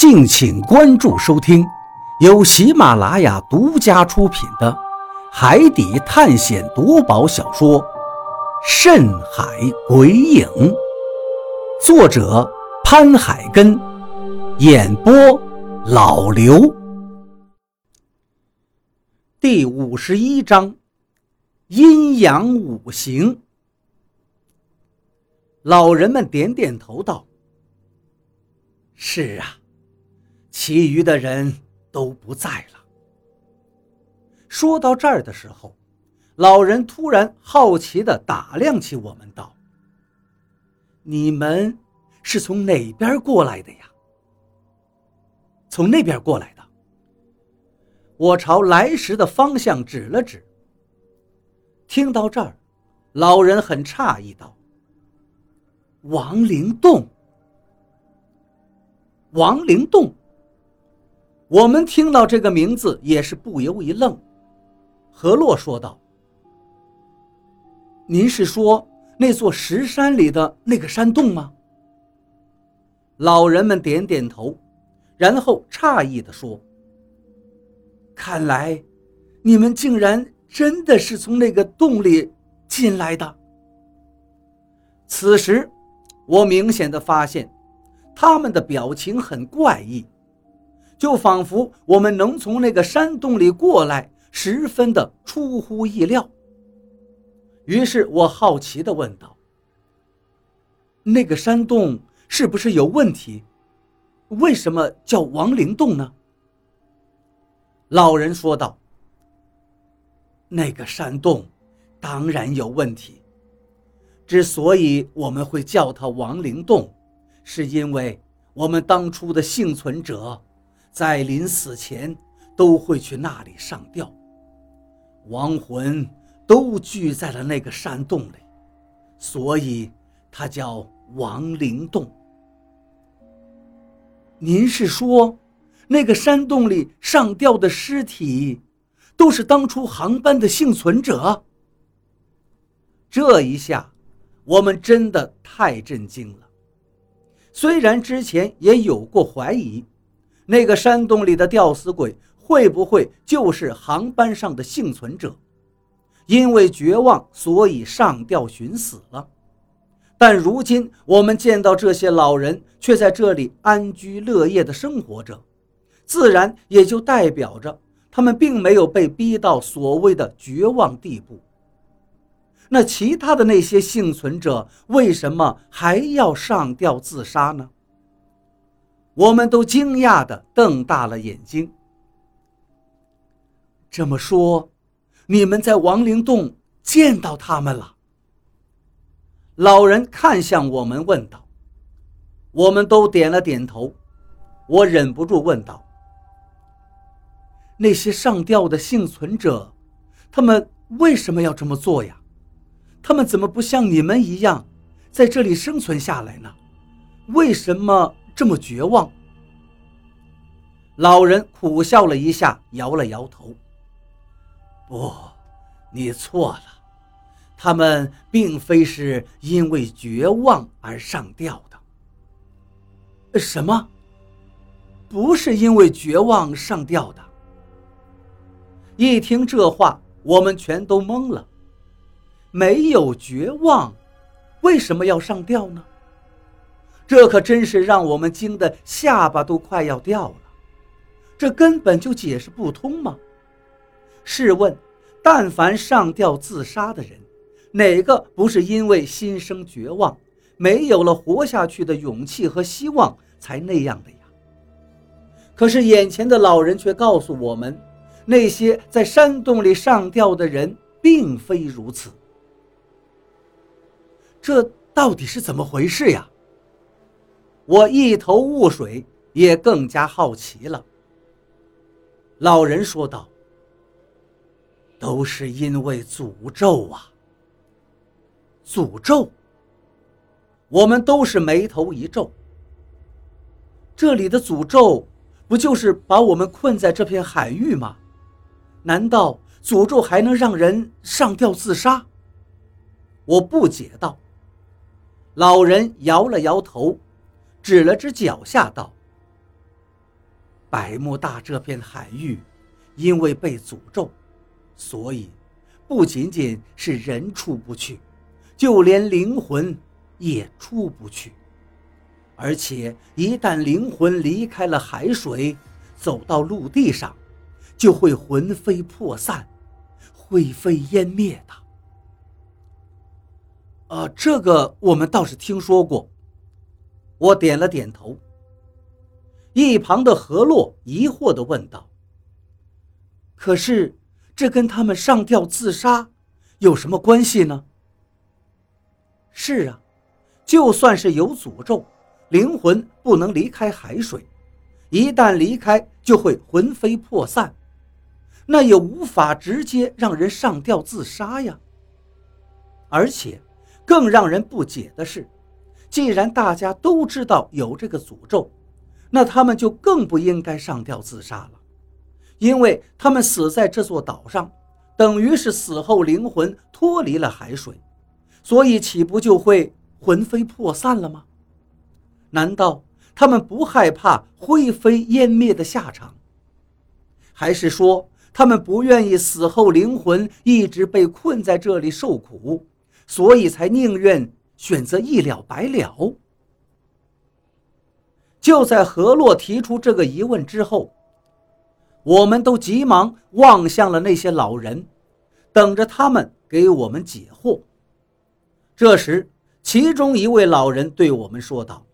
敬请关注收听，由喜马拉雅独家出品的《海底探险夺宝小说》《深海鬼影》，作者潘海根，演播老刘。第五十一章：阴阳五行。老人们点点头道：“是啊。”其余的人都不在了。说到这儿的时候，老人突然好奇地打量起我们，道：“你们是从哪边过来的呀？”“从那边过来的。”我朝来时的方向指了指。听到这儿，老人很诧异，道：“亡灵洞，亡灵洞。”我们听到这个名字也是不由一愣。何洛说道：“您是说那座石山里的那个山洞吗？”老人们点点头，然后诧异地说：“看来，你们竟然真的是从那个洞里进来的。”此时，我明显的发现，他们的表情很怪异。就仿佛我们能从那个山洞里过来，十分的出乎意料。于是我好奇地问道：“那个山洞是不是有问题？为什么叫亡灵洞呢？”老人说道：“那个山洞当然有问题。之所以我们会叫它亡灵洞，是因为我们当初的幸存者。”在临死前都会去那里上吊，亡魂都聚在了那个山洞里，所以它叫亡灵洞。您是说，那个山洞里上吊的尸体，都是当初航班的幸存者？这一下，我们真的太震惊了。虽然之前也有过怀疑。那个山洞里的吊死鬼会不会就是航班上的幸存者？因为绝望，所以上吊寻死了。但如今我们见到这些老人却在这里安居乐业的生活着，自然也就代表着他们并没有被逼到所谓的绝望地步。那其他的那些幸存者为什么还要上吊自杀呢？我们都惊讶地瞪大了眼睛。这么说，你们在亡灵洞见到他们了？老人看向我们问道。我们都点了点头。我忍不住问道：“那些上吊的幸存者，他们为什么要这么做呀？他们怎么不像你们一样，在这里生存下来呢？为什么？”这么绝望，老人苦笑了一下，摇了摇头：“不，你错了，他们并非是因为绝望而上吊的。什么？不是因为绝望上吊的？”一听这话，我们全都懵了。没有绝望，为什么要上吊呢？这可真是让我们惊得下巴都快要掉了，这根本就解释不通吗？试问，但凡上吊自杀的人，哪个不是因为心生绝望，没有了活下去的勇气和希望才那样的呀？可是眼前的老人却告诉我们，那些在山洞里上吊的人并非如此。这到底是怎么回事呀？我一头雾水，也更加好奇了。老人说道：“都是因为诅咒啊！诅咒。”我们都是眉头一皱。这里的诅咒，不就是把我们困在这片海域吗？难道诅咒还能让人上吊自杀？我不解道。老人摇了摇头。指了指脚下，道：“百慕大这片海域，因为被诅咒，所以不仅仅是人出不去，就连灵魂也出不去。而且一旦灵魂离开了海水，走到陆地上，就会魂飞魄散，灰飞烟灭的。呃，这个我们倒是听说过。我点了点头。一旁的何洛疑惑地问道：“可是，这跟他们上吊自杀有什么关系呢？”“是啊，就算是有诅咒，灵魂不能离开海水，一旦离开就会魂飞魄散，那也无法直接让人上吊自杀呀。而且，更让人不解的是，既然大家都知道有这个诅咒，那他们就更不应该上吊自杀了，因为他们死在这座岛上，等于是死后灵魂脱离了海水，所以岂不就会魂飞魄散了吗？难道他们不害怕灰飞烟灭的下场？还是说他们不愿意死后灵魂一直被困在这里受苦，所以才宁愿选择一了百了？就在何洛提出这个疑问之后，我们都急忙望向了那些老人，等着他们给我们解惑。这时，其中一位老人对我们说道：“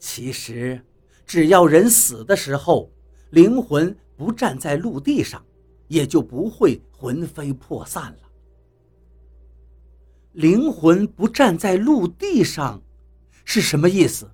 其实，只要人死的时候，灵魂不站在陆地上，也就不会魂飞魄散了。灵魂不站在陆地上，是什么意思？”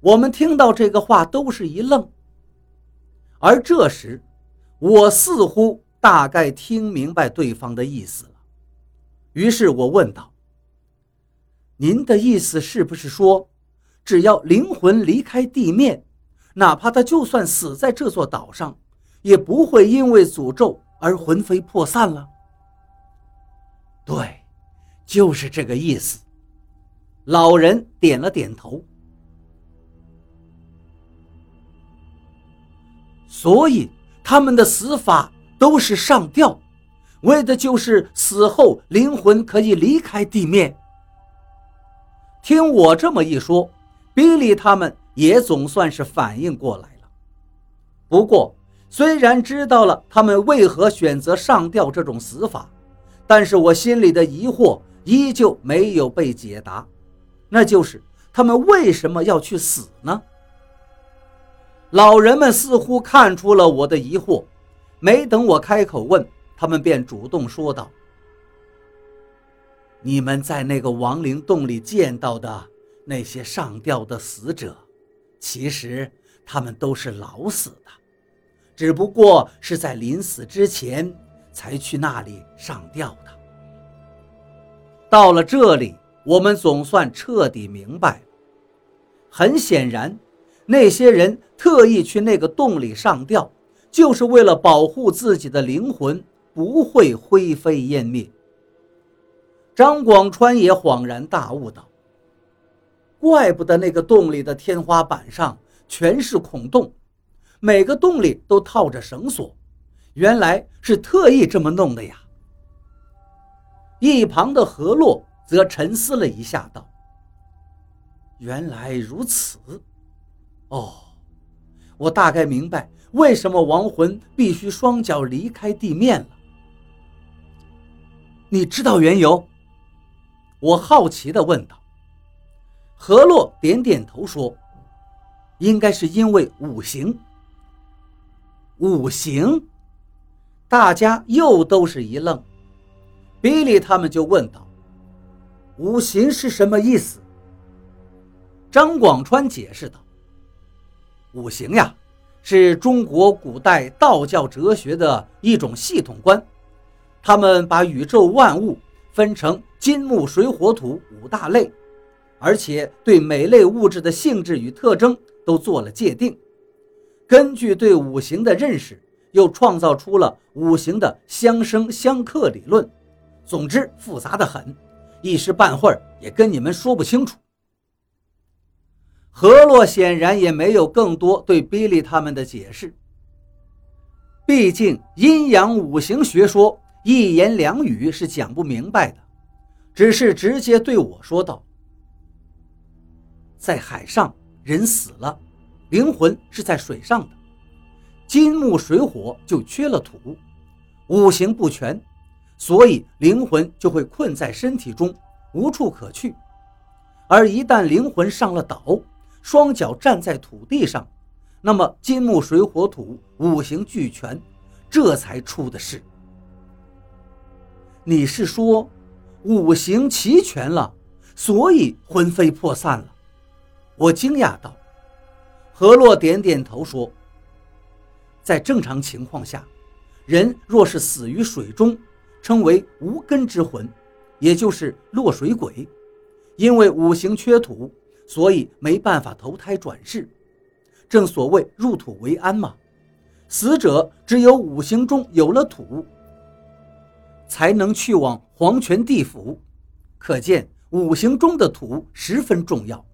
我们听到这个话都是一愣，而这时，我似乎大概听明白对方的意思了。于是我问道：“您的意思是不是说，只要灵魂离开地面，哪怕他就算死在这座岛上，也不会因为诅咒而魂飞魄散了？”“对，就是这个意思。”老人点了点头。所以他们的死法都是上吊，为的就是死后灵魂可以离开地面。听我这么一说，比利他们也总算是反应过来了。不过，虽然知道了他们为何选择上吊这种死法，但是我心里的疑惑依旧没有被解答，那就是他们为什么要去死呢？老人们似乎看出了我的疑惑，没等我开口问，他们便主动说道：“你们在那个亡灵洞里见到的那些上吊的死者，其实他们都是老死的，只不过是在临死之前才去那里上吊。”到了这里，我们总算彻底明白了。很显然。那些人特意去那个洞里上吊，就是为了保护自己的灵魂不会灰飞烟灭。张广川也恍然大悟道：“怪不得那个洞里的天花板上全是孔洞，每个洞里都套着绳索，原来是特意这么弄的呀。”一旁的何洛则沉思了一下，道：“原来如此。”哦，我大概明白为什么亡魂必须双脚离开地面了。你知道缘由？我好奇地问道。何洛点点头说：“应该是因为五行。”五行？大家又都是一愣。比利他们就问道：“五行是什么意思？”张广川解释道。五行呀，是中国古代道教哲学的一种系统观。他们把宇宙万物分成金木水火土五大类，而且对每类物质的性质与特征都做了界定。根据对五行的认识，又创造出了五行的相生相克理论。总之复杂的很，一时半会儿也跟你们说不清楚。何洛显然也没有更多对比利他们的解释。毕竟阴阳五行学说一言两语是讲不明白的，只是直接对我说道：“在海上，人死了，灵魂是在水上的，金木水火就缺了土，五行不全，所以灵魂就会困在身体中，无处可去。而一旦灵魂上了岛，双脚站在土地上。”那么金木水火土五行俱全，这才出的事。你是说五行齐全了，所以魂飞魄散了？我惊讶道。何洛点点头说：“在正常情况下，人若是死于水中，称为无根之魂，也就是落水鬼。因为五行缺土，所以没办法投胎转世。”正所谓入土为安嘛，死者只有五行中有了土，才能去往黄泉地府。可见五行中的土十分重要。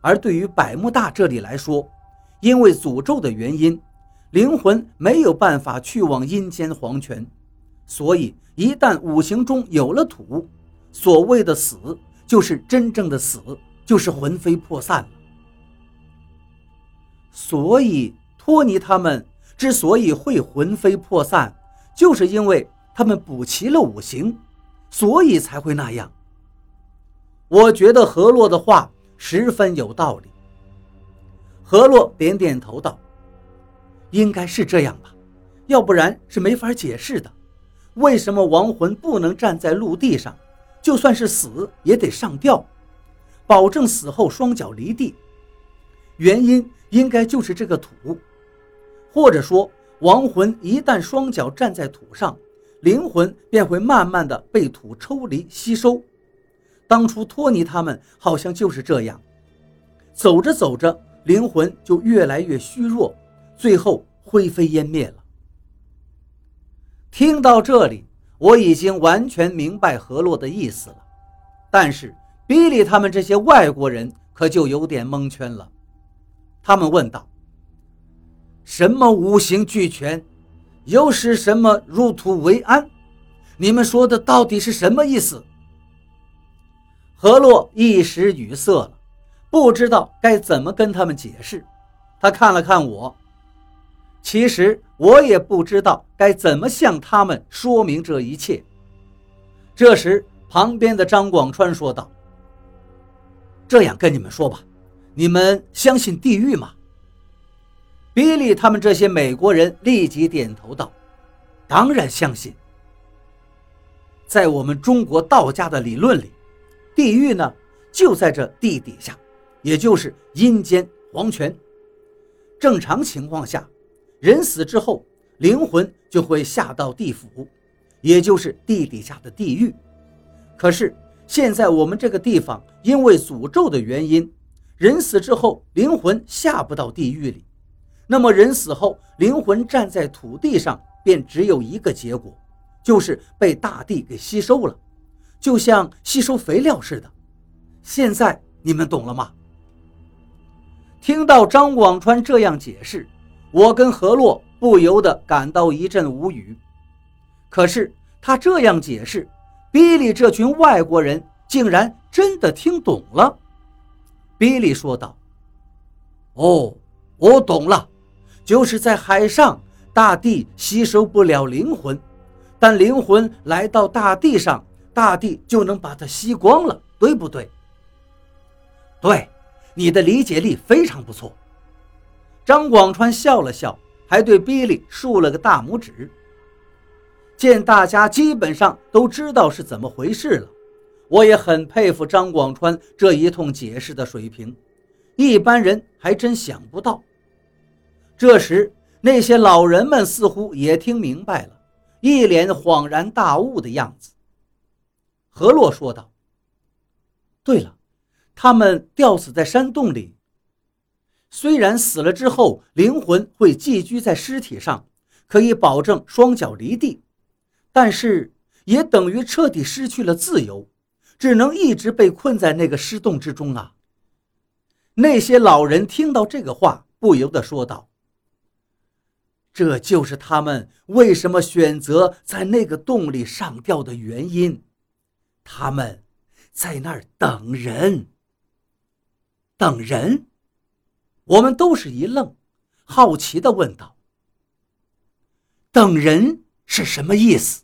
而对于百慕大这里来说，因为诅咒的原因，灵魂没有办法去往阴间黄泉，所以一旦五行中有了土，所谓的死就是真正的死，就是魂飞魄散了。所以，托尼他们之所以会魂飞魄散，就是因为他们补齐了五行，所以才会那样。我觉得何洛的话十分有道理。何洛点点头道：“应该是这样吧，要不然是没法解释的。为什么亡魂不能站在陆地上，就算是死也得上吊，保证死后双脚离地？原因。”应该就是这个土，或者说亡魂一旦双脚站在土上，灵魂便会慢慢的被土抽离吸收。当初托尼他们好像就是这样，走着走着，灵魂就越来越虚弱，最后灰飞烟灭了。听到这里，我已经完全明白何洛的意思了，但是比利他们这些外国人可就有点蒙圈了。他们问道：“什么五行俱全，又是什么入土为安？你们说的到底是什么意思？”何洛一时语塞了，不知道该怎么跟他们解释。他看了看我，其实我也不知道该怎么向他们说明这一切。这时，旁边的张广川说道：“这样跟你们说吧。”你们相信地狱吗？比利他们这些美国人立即点头道：“当然相信。在我们中国道家的理论里，地狱呢就在这地底下，也就是阴间黄泉。正常情况下，人死之后，灵魂就会下到地府，也就是地底下的地狱。可是现在我们这个地方因为诅咒的原因。”人死之后，灵魂下不到地狱里，那么人死后，灵魂站在土地上，便只有一个结果，就是被大地给吸收了，就像吸收肥料似的。现在你们懂了吗？听到张广川这样解释，我跟何洛不由得感到一阵无语。可是他这样解释，比利这群外国人竟然真的听懂了。比利说道：“哦，我懂了，就是在海上，大地吸收不了灵魂，但灵魂来到大地上，大地就能把它吸光了，对不对？”“对，你的理解力非常不错。”张广川笑了笑，还对比利竖了个大拇指。见大家基本上都知道是怎么回事了。我也很佩服张广川这一通解释的水平，一般人还真想不到。这时，那些老人们似乎也听明白了，一脸恍然大悟的样子。何洛说道：“对了，他们吊死在山洞里，虽然死了之后灵魂会寄居在尸体上，可以保证双脚离地，但是也等于彻底失去了自由。”只能一直被困在那个尸洞之中啊！那些老人听到这个话，不由得说道：“这就是他们为什么选择在那个洞里上吊的原因。他们在那儿等人。等人。”我们都是一愣，好奇地问道：“等人是什么意思？”